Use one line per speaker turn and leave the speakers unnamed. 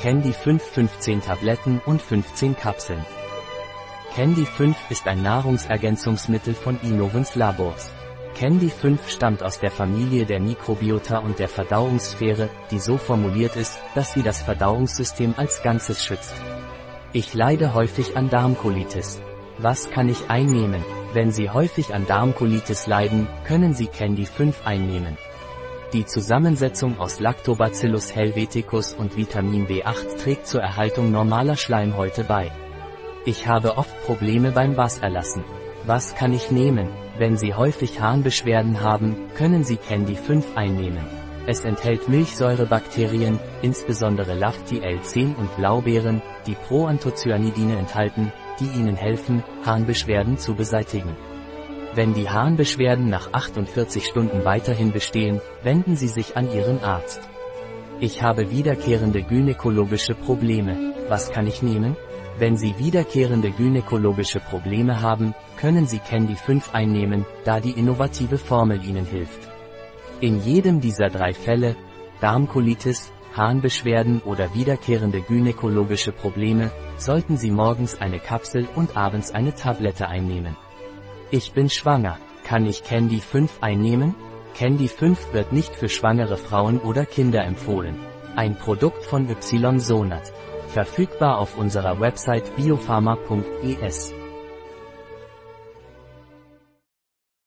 Candy 5 15 Tabletten und 15 Kapseln. Candy 5 ist ein Nahrungsergänzungsmittel von Innovens Labors. Candy 5 stammt aus der Familie der Mikrobiota und der Verdauungssphäre, die so formuliert ist, dass sie das Verdauungssystem als Ganzes schützt. Ich leide häufig an Darmkolitis. Was kann ich einnehmen? Wenn Sie häufig an Darmkolitis leiden, können Sie Candy 5 einnehmen. Die Zusammensetzung aus Lactobacillus helveticus und Vitamin B8 trägt zur Erhaltung normaler Schleimhäute bei. Ich habe oft Probleme beim Wasserlassen. Was kann ich nehmen? Wenn Sie häufig Harnbeschwerden haben, können Sie Candy 5 einnehmen. Es enthält Milchsäurebakterien, insbesondere Lafti L10 und Blaubeeren, die Proanthocyanidine enthalten, die Ihnen helfen, Harnbeschwerden zu beseitigen. Wenn die Harnbeschwerden nach 48 Stunden weiterhin bestehen, wenden Sie sich an Ihren Arzt. Ich habe wiederkehrende gynäkologische Probleme. Was kann ich nehmen? Wenn Sie wiederkehrende gynäkologische Probleme haben, können Sie Candy 5 einnehmen, da die innovative Formel Ihnen hilft. In jedem dieser drei Fälle, Darmkolitis, Harnbeschwerden oder wiederkehrende gynäkologische Probleme, sollten Sie morgens eine Kapsel und abends eine Tablette einnehmen. Ich bin schwanger. Kann ich Candy 5 einnehmen? Candy 5 wird nicht für schwangere Frauen oder Kinder empfohlen. Ein Produkt von Ysonat. Verfügbar auf unserer Website biopharma.es.